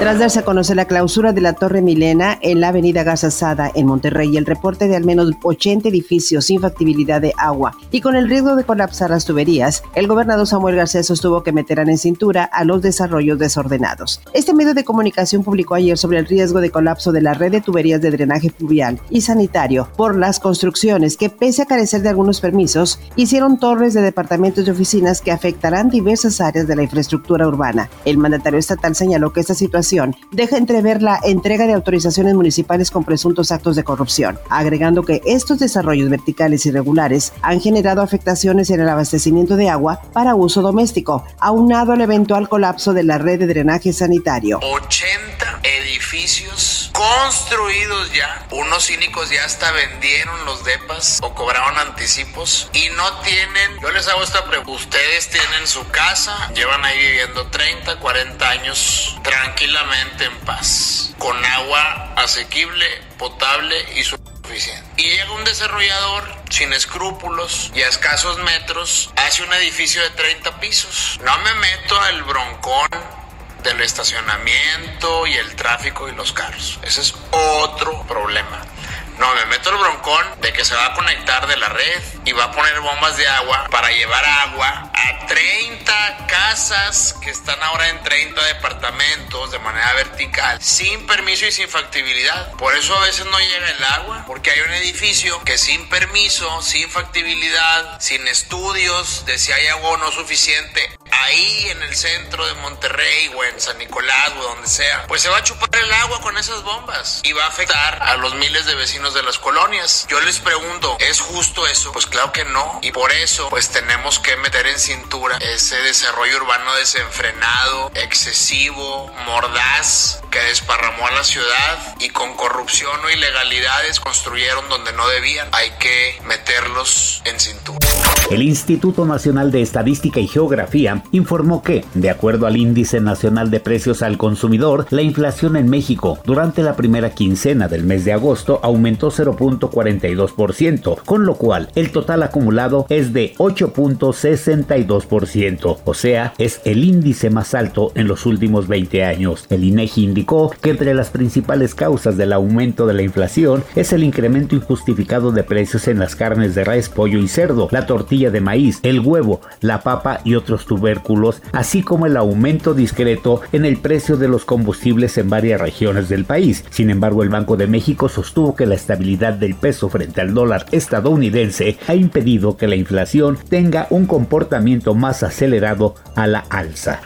Tras darse a conocer la clausura de la Torre Milena en la avenida Sada en Monterrey, el reporte de al menos 80 edificios sin factibilidad de agua y con el riesgo de colapsar las tuberías, el gobernador Samuel García sostuvo que meterán en cintura a los desarrollos desordenados. Este medio de comunicación publicó ayer sobre el riesgo de colapso de la red de tuberías de drenaje fluvial y sanitario por las construcciones que, pese a carecer de algunos permisos, hicieron torres de departamentos y oficinas que afectarán diversas áreas de la infraestructura urbana. El mandatario estatal señaló que esta situación deja entrever la entrega de autorizaciones municipales con presuntos actos de corrupción, agregando que estos desarrollos verticales irregulares han generado afectaciones en el abastecimiento de agua para uso doméstico, aunado al eventual colapso de la red de drenaje sanitario. 80 edificios construidos ya. Unos cínicos ya hasta vendieron los depas o cobraron anticipos y no tienen, yo les hago esta pregunta, ustedes tienen su casa, llevan ahí viviendo 30, 40 años tranquilamente en paz, con agua asequible, potable y suficiente. Y llega un desarrollador sin escrúpulos y a escasos metros hace un edificio de 30 pisos. No me meto al broncón del estacionamiento y el tráfico y los carros. Ese es otro problema. No, me meto el broncón de que se va a conectar de la red va a poner bombas de agua para llevar agua a 30 casas que están ahora en 30 departamentos de manera vertical, sin permiso y sin factibilidad. Por eso a veces no llega el agua, porque hay un edificio que sin permiso, sin factibilidad, sin estudios de si hay agua o no suficiente, ahí en el centro de Monterrey o en San Nicolás o donde sea, pues se va a chupar el agua con esas bombas y va a afectar a los miles de vecinos de las colonias. Yo les pregunto, ¿es justo eso? Pues que no. Y por eso, pues tenemos que meter en cintura ese desarrollo urbano desenfrenado, excesivo, mordaz, que desparramó a la ciudad y con corrupción o ilegalidades construyeron donde no debían. Hay que meterlos en cintura. El Instituto Nacional de Estadística y Geografía informó que, de acuerdo al Índice Nacional de Precios al Consumidor, la inflación en México durante la primera quincena del mes de agosto aumentó 0.42%, con lo cual el total acumulado es de 8.62%, o sea, es el índice más alto en los últimos 20 años. El INEGI que entre las principales causas del aumento de la inflación es el incremento injustificado de precios en las carnes de res, pollo y cerdo, la tortilla de maíz, el huevo, la papa y otros tubérculos, así como el aumento discreto en el precio de los combustibles en varias regiones del país. Sin embargo, el Banco de México sostuvo que la estabilidad del peso frente al dólar estadounidense ha impedido que la inflación tenga un comportamiento más acelerado a la alza.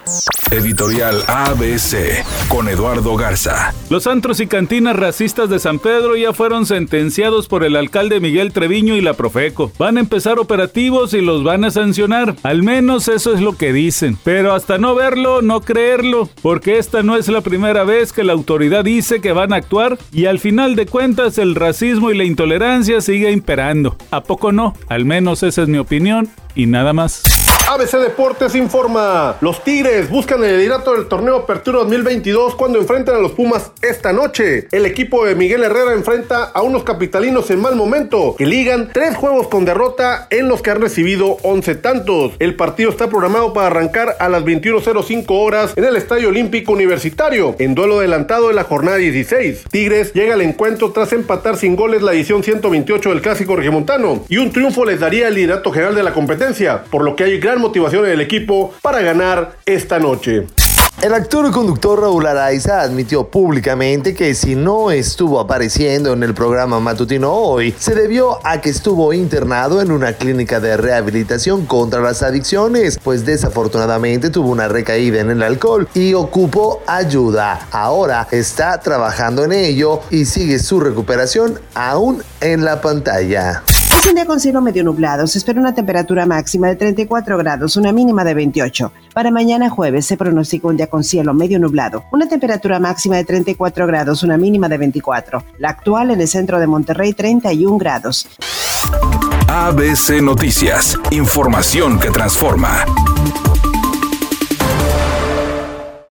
Editorial ABC con Eduardo Garza. Los antros y cantinas racistas de San Pedro ya fueron sentenciados por el alcalde Miguel Treviño y la Profeco. Van a empezar operativos y los van a sancionar. Al menos eso es lo que dicen. Pero hasta no verlo, no creerlo, porque esta no es la primera vez que la autoridad dice que van a actuar y al final de cuentas el racismo y la intolerancia sigue imperando. ¿A poco no? Al menos esa es mi opinión y nada más. ABC Deportes informa. Los Tigres buscan el liderato del torneo Apertura 2022 cuando enfrentan a los Pumas esta noche. El equipo de Miguel Herrera enfrenta a unos capitalinos en mal momento que ligan tres juegos con derrota en los que han recibido 11 tantos. El partido está programado para arrancar a las 21.05 horas en el Estadio Olímpico Universitario en duelo adelantado de la jornada 16. Tigres llega al encuentro tras empatar sin goles la edición 128 del Clásico Regimontano y un triunfo les daría el liderato general de la competencia, por lo que hay gran motivación en el equipo para ganar esta noche. El actor y conductor Raúl Araiza admitió públicamente que si no estuvo apareciendo en el programa matutino hoy, se debió a que estuvo internado en una clínica de rehabilitación contra las adicciones, pues desafortunadamente tuvo una recaída en el alcohol y ocupó ayuda. Ahora está trabajando en ello y sigue su recuperación aún en la pantalla. Es un día con cielo medio nublado. Se espera una temperatura máxima de 34 grados, una mínima de 28. Para mañana jueves se pronostica un día con cielo medio nublado. Una temperatura máxima de 34 grados, una mínima de 24. La actual en el centro de Monterrey, 31 grados. ABC Noticias. Información que transforma.